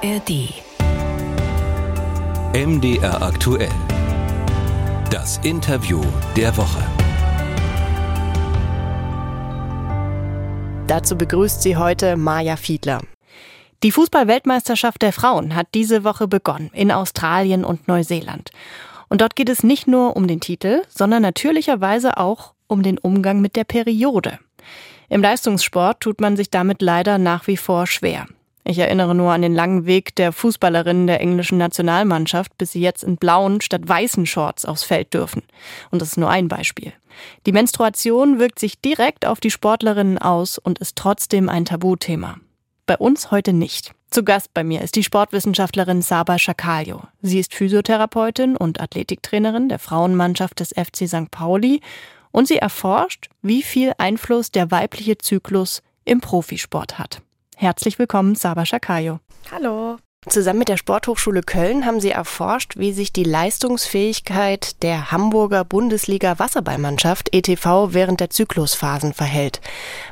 ARD. MDR aktuell. Das Interview der Woche. Dazu begrüßt sie heute Maja Fiedler. Die Fußball-Weltmeisterschaft der Frauen hat diese Woche begonnen in Australien und Neuseeland. Und dort geht es nicht nur um den Titel, sondern natürlicherweise auch um den Umgang mit der Periode. Im Leistungssport tut man sich damit leider nach wie vor schwer. Ich erinnere nur an den langen Weg der Fußballerinnen der englischen Nationalmannschaft, bis sie jetzt in blauen statt weißen Shorts aufs Feld dürfen. Und das ist nur ein Beispiel. Die Menstruation wirkt sich direkt auf die Sportlerinnen aus und ist trotzdem ein Tabuthema. Bei uns heute nicht. Zu Gast bei mir ist die Sportwissenschaftlerin Saba Schakaljo. Sie ist Physiotherapeutin und Athletiktrainerin der Frauenmannschaft des FC St. Pauli und sie erforscht, wie viel Einfluss der weibliche Zyklus im Profisport hat. Herzlich willkommen, Saba Schakaljo. Hallo. Zusammen mit der Sporthochschule Köln haben Sie erforscht, wie sich die Leistungsfähigkeit der Hamburger Bundesliga Wasserballmannschaft ETV während der Zyklusphasen verhält.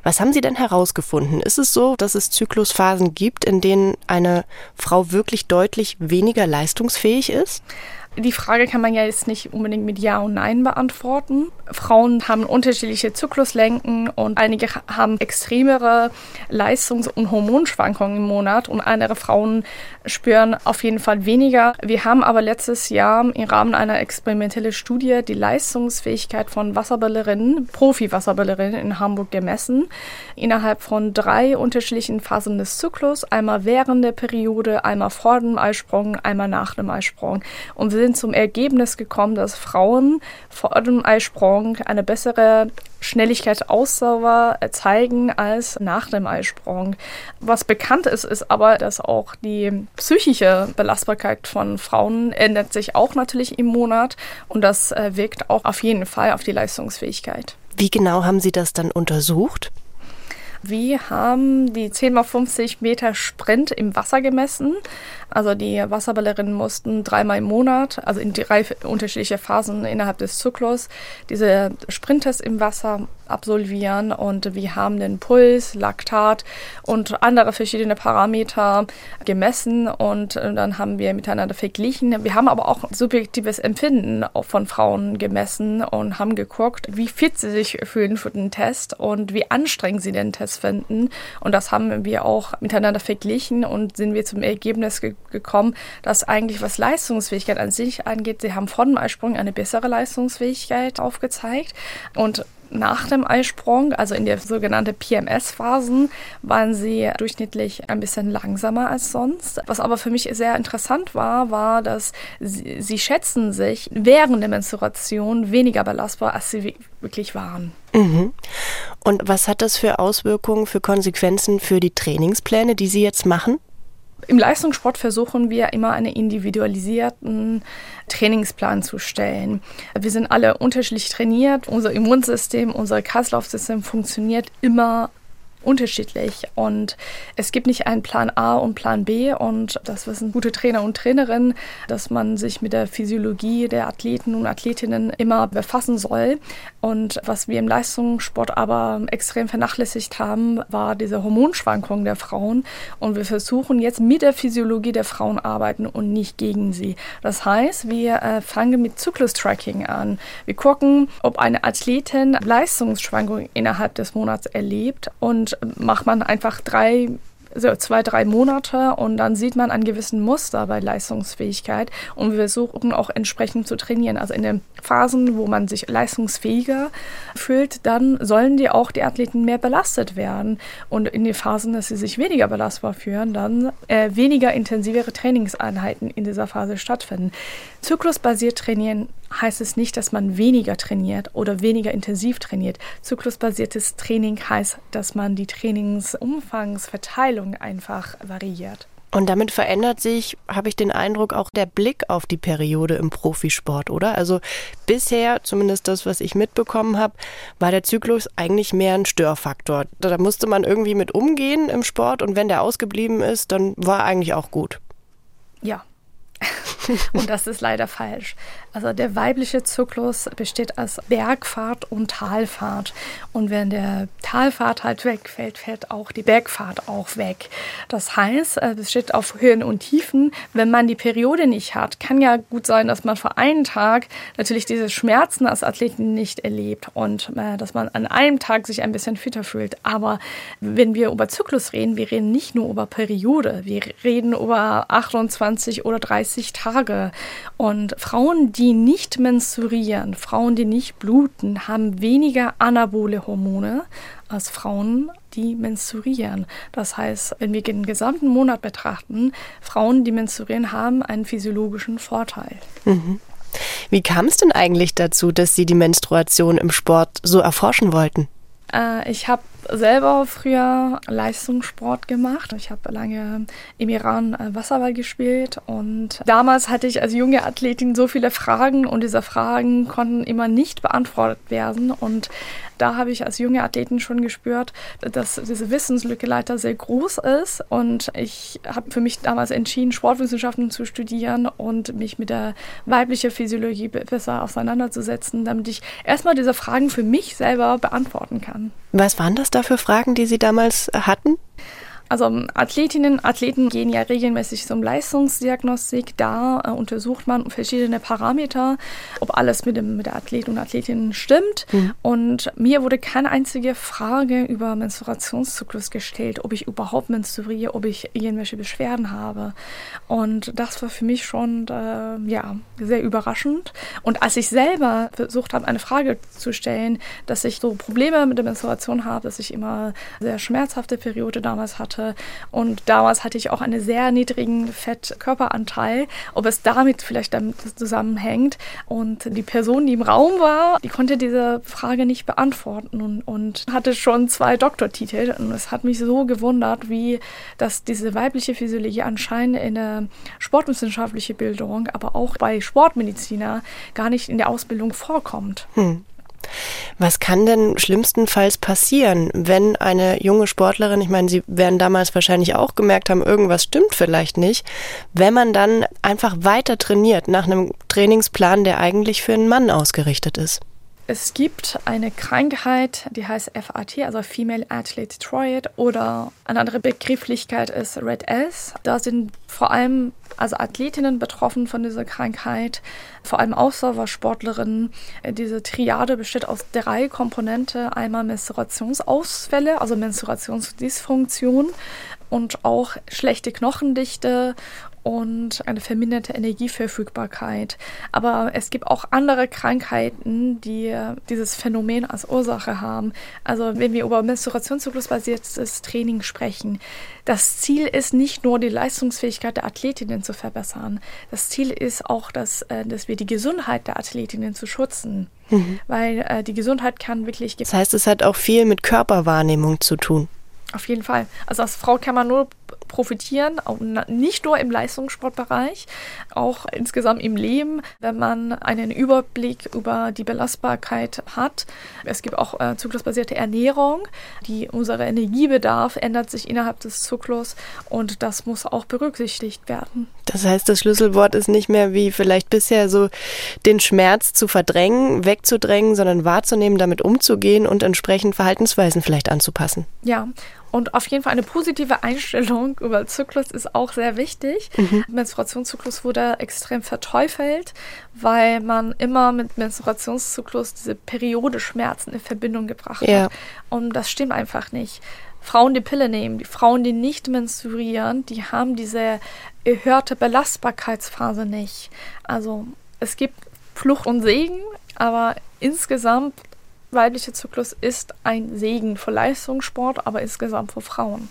Was haben Sie denn herausgefunden? Ist es so, dass es Zyklusphasen gibt, in denen eine Frau wirklich deutlich weniger leistungsfähig ist? Die Frage kann man ja jetzt nicht unbedingt mit Ja und Nein beantworten. Frauen haben unterschiedliche Zykluslängen und einige haben extremere Leistungs- und Hormonschwankungen im Monat und andere Frauen spüren auf jeden Fall weniger. Wir haben aber letztes Jahr im Rahmen einer experimentellen Studie die Leistungsfähigkeit von Wasserballerinnen, Profi-Wasserballerinnen in Hamburg gemessen, innerhalb von drei unterschiedlichen Phasen des Zyklus, einmal während der Periode, einmal vor dem Eisprung, einmal nach dem Eisprung. Und wir sind zum Ergebnis gekommen, dass Frauen vor dem Eisprung eine bessere Schnelligkeit, Ausdauer zeigen als nach dem Eisprung. Was bekannt ist, ist aber, dass auch die psychische Belastbarkeit von Frauen ändert sich auch natürlich im Monat und das äh, wirkt auch auf jeden Fall auf die Leistungsfähigkeit. Wie genau haben Sie das dann untersucht? Wir haben die 10 x 50 Meter Sprint im Wasser gemessen. Also die Wasserballerinnen mussten dreimal im Monat, also in drei unterschiedliche Phasen innerhalb des Zyklus, diese Sprinttests im Wasser absolvieren und wir haben den Puls, Laktat und andere verschiedene Parameter gemessen und dann haben wir miteinander verglichen. Wir haben aber auch subjektives Empfinden von Frauen gemessen und haben geguckt, wie fit sie sich fühlen für den Test und wie anstrengend sie den Test finden und das haben wir auch miteinander verglichen und sind wir zum Ergebnis ge gekommen, dass eigentlich was Leistungsfähigkeit an sich angeht, sie haben vor dem Eisprung eine bessere Leistungsfähigkeit aufgezeigt und nach dem Eisprung, also in der sogenannten PMS-Phasen, waren sie durchschnittlich ein bisschen langsamer als sonst. Was aber für mich sehr interessant war, war, dass sie, sie schätzen sich während der Menstruation weniger belastbar, als sie wirklich waren. Mhm. Und was hat das für Auswirkungen, für Konsequenzen für die Trainingspläne, die Sie jetzt machen? Im Leistungssport versuchen wir immer einen individualisierten Trainingsplan zu stellen. Wir sind alle unterschiedlich trainiert. Unser Immunsystem, unser Kreislaufsystem funktioniert immer unterschiedlich und es gibt nicht einen Plan A und Plan B und das wissen gute Trainer und Trainerinnen, dass man sich mit der Physiologie der Athleten und Athletinnen immer befassen soll. Und was wir im Leistungssport aber extrem vernachlässigt haben, war diese Hormonschwankung der Frauen und wir versuchen jetzt mit der Physiologie der Frauen arbeiten und nicht gegen sie. Das heißt, wir äh, fangen mit Zyklus-Tracking an. Wir gucken, ob eine Athletin Leistungsschwankungen innerhalb des Monats erlebt und macht man einfach drei so zwei, drei Monate und dann sieht man einen gewissen Muster bei Leistungsfähigkeit und wir versuchen auch entsprechend zu trainieren. Also in den Phasen, wo man sich leistungsfähiger fühlt, dann sollen die auch die Athleten mehr belastet werden und in den Phasen, dass sie sich weniger belastbar fühlen, dann äh, weniger intensivere Trainingseinheiten in dieser Phase stattfinden. Zyklusbasiert trainieren heißt es nicht, dass man weniger trainiert oder weniger intensiv trainiert. Zyklusbasiertes Training heißt, dass man die Trainingsumfangsverteilung einfach variiert. Und damit verändert sich, habe ich den Eindruck, auch der Blick auf die Periode im Profisport, oder? Also bisher, zumindest das, was ich mitbekommen habe, war der Zyklus eigentlich mehr ein Störfaktor. Da musste man irgendwie mit umgehen im Sport und wenn der ausgeblieben ist, dann war eigentlich auch gut. Ja. Und das ist leider falsch. Also der weibliche Zyklus besteht aus Bergfahrt und Talfahrt. Und wenn der Talfahrt halt wegfällt, fällt auch die Bergfahrt auch weg. Das heißt, es besteht auf Höhen und Tiefen. Wenn man die Periode nicht hat, kann ja gut sein, dass man für einen Tag natürlich diese Schmerzen als Athleten nicht erlebt und äh, dass man an einem Tag sich ein bisschen fitter fühlt. Aber wenn wir über Zyklus reden, wir reden nicht nur über Periode, wir reden über 28 oder 30 Tage. Und Frauen, die nicht menstruieren, Frauen, die nicht bluten, haben weniger anabole Hormone als Frauen, die menstruieren. Das heißt, wenn wir den gesamten Monat betrachten, Frauen, die menstruieren, haben einen physiologischen Vorteil. Mhm. Wie kam es denn eigentlich dazu, dass Sie die Menstruation im Sport so erforschen wollten? Äh, ich habe selber früher Leistungssport gemacht. Ich habe lange im Iran äh, Wasserball gespielt und damals hatte ich als junge Athletin so viele Fragen und diese Fragen konnten immer nicht beantwortet werden und da habe ich als junge Athletin schon gespürt, dass diese Wissenslücke leider sehr groß ist und ich habe für mich damals entschieden, Sportwissenschaften zu studieren und mich mit der weiblichen Physiologie besser auseinanderzusetzen, damit ich erstmal diese Fragen für mich selber beantworten kann. Was waren das da für Fragen, die Sie damals hatten? Also Athletinnen, Athleten gehen ja regelmäßig zum Leistungsdiagnostik. Da äh, untersucht man verschiedene Parameter, ob alles mit, dem, mit der Athlet und Athletin stimmt. Mhm. Und mir wurde keine einzige Frage über Menstruationszyklus gestellt, ob ich überhaupt menstruiere, ob ich irgendwelche Beschwerden habe. Und das war für mich schon äh, ja, sehr überraschend. Und als ich selber versucht habe, eine Frage zu stellen, dass ich so Probleme mit der Menstruation habe, dass ich immer sehr schmerzhafte Periode damals hatte, hatte. Und damals hatte ich auch einen sehr niedrigen Fettkörperanteil, ob es damit vielleicht damit zusammenhängt. Und die Person, die im Raum war, die konnte diese Frage nicht beantworten und, und hatte schon zwei Doktortitel. Und es hat mich so gewundert, wie dass diese weibliche Physiologie anscheinend in der sportwissenschaftlichen Bildung, aber auch bei Sportmediziner gar nicht in der Ausbildung vorkommt. Hm. Was kann denn schlimmstenfalls passieren, wenn eine junge Sportlerin, ich meine, Sie werden damals wahrscheinlich auch gemerkt haben, irgendwas stimmt vielleicht nicht, wenn man dann einfach weiter trainiert nach einem Trainingsplan, der eigentlich für einen Mann ausgerichtet ist? Es gibt eine Krankheit, die heißt FAT, also Female Athlete Triad, oder eine andere Begrifflichkeit ist Red S. Da sind vor allem also Athletinnen betroffen von dieser Krankheit, vor allem Ausdauersportlerinnen. Diese Triade besteht aus drei Komponenten. Einmal Menstruationsausfälle, also Menstruationsdysfunktion und auch schlechte Knochendichte und eine verminderte Energieverfügbarkeit. Aber es gibt auch andere Krankheiten, die dieses Phänomen als Ursache haben. Also wenn wir über Menstruationszyklus-basiertes Training sprechen, das Ziel ist nicht nur die Leistungsfähigkeit der Athletinnen zu verbessern. Das Ziel ist auch, dass, äh, dass wir die Gesundheit der Athletinnen zu schützen. Mhm. Weil äh, die Gesundheit kann wirklich. Das heißt, es hat auch viel mit Körperwahrnehmung zu tun. Auf jeden Fall. Also als Frau kann man nur profitieren, nicht nur im Leistungssportbereich, auch insgesamt im Leben, wenn man einen Überblick über die Belastbarkeit hat. Es gibt auch äh, zyklusbasierte Ernährung, die unser Energiebedarf ändert sich innerhalb des Zyklus und das muss auch berücksichtigt werden. Das heißt, das Schlüsselwort ist nicht mehr wie vielleicht bisher so den Schmerz zu verdrängen, wegzudrängen, sondern wahrzunehmen, damit umzugehen und entsprechend Verhaltensweisen vielleicht anzupassen. Ja, und auf jeden Fall eine positive Einstellung über Zyklus ist auch sehr wichtig. Mhm. Menstruationszyklus wurde extrem verteufelt, weil man immer mit Menstruationszyklus diese Periodeschmerzen in Verbindung gebracht ja. hat. Und das stimmt einfach nicht. Frauen, die Pille nehmen, die Frauen, die nicht menstruieren, die haben diese erhöhte Belastbarkeitsphase nicht. Also es gibt Flucht und Segen, aber insgesamt weiblicher Zyklus ist ein Segen für Leistungssport, aber insgesamt für Frauen.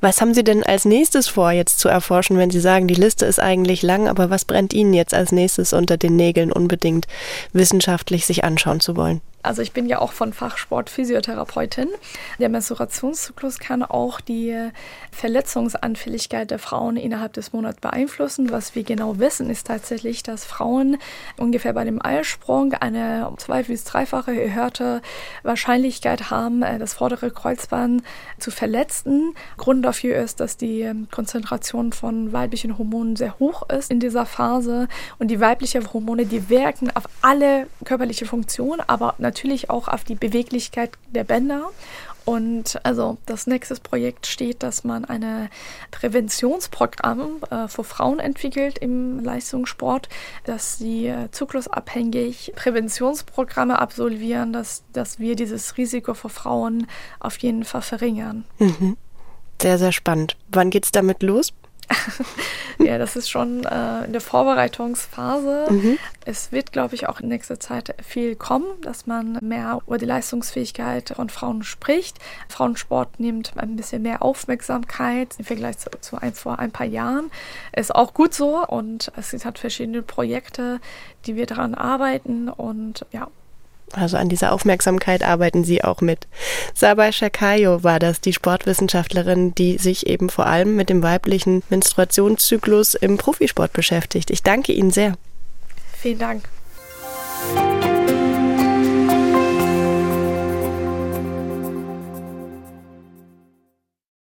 Was haben Sie denn als nächstes vor, jetzt zu erforschen, wenn Sie sagen, die Liste ist eigentlich lang, aber was brennt Ihnen jetzt als nächstes unter den Nägeln unbedingt wissenschaftlich sich anschauen zu wollen? Also ich bin ja auch von Fachsport Physiotherapeutin. Der Menstruationszyklus kann auch die Verletzungsanfälligkeit der Frauen innerhalb des Monats beeinflussen. Was wir genau wissen, ist tatsächlich, dass Frauen ungefähr bei dem Eisprung eine zwei- bis dreifache erhöhte Wahrscheinlichkeit haben, äh, das vordere Kreuzband zu verletzen. Grund dafür ist, dass die Konzentration von weiblichen Hormonen sehr hoch ist in dieser Phase und die weiblichen Hormone, die wirken auf alle körperliche Funktionen, aber natürlich auch auf die Beweglichkeit der Bänder. Und also das nächste Projekt steht, dass man ein Präventionsprogramm äh, für Frauen entwickelt im Leistungssport, dass sie äh, zyklusabhängig Präventionsprogramme absolvieren, dass, dass wir dieses Risiko für Frauen auf jeden Fall verringern. Mhm. Sehr, sehr spannend. Wann geht es damit los? ja, das ist schon äh, in der Vorbereitungsphase. Mhm. Es wird, glaube ich, auch in nächster Zeit viel kommen, dass man mehr über die Leistungsfähigkeit von Frauen spricht. Frauensport nimmt ein bisschen mehr Aufmerksamkeit im Vergleich zu, zu ein, vor ein paar Jahren. Ist auch gut so und es hat verschiedene Projekte, die wir daran arbeiten und ja, also an dieser Aufmerksamkeit arbeiten Sie auch mit. Sabai Shakayo war das, die Sportwissenschaftlerin, die sich eben vor allem mit dem weiblichen Menstruationszyklus im Profisport beschäftigt. Ich danke Ihnen sehr. Vielen Dank.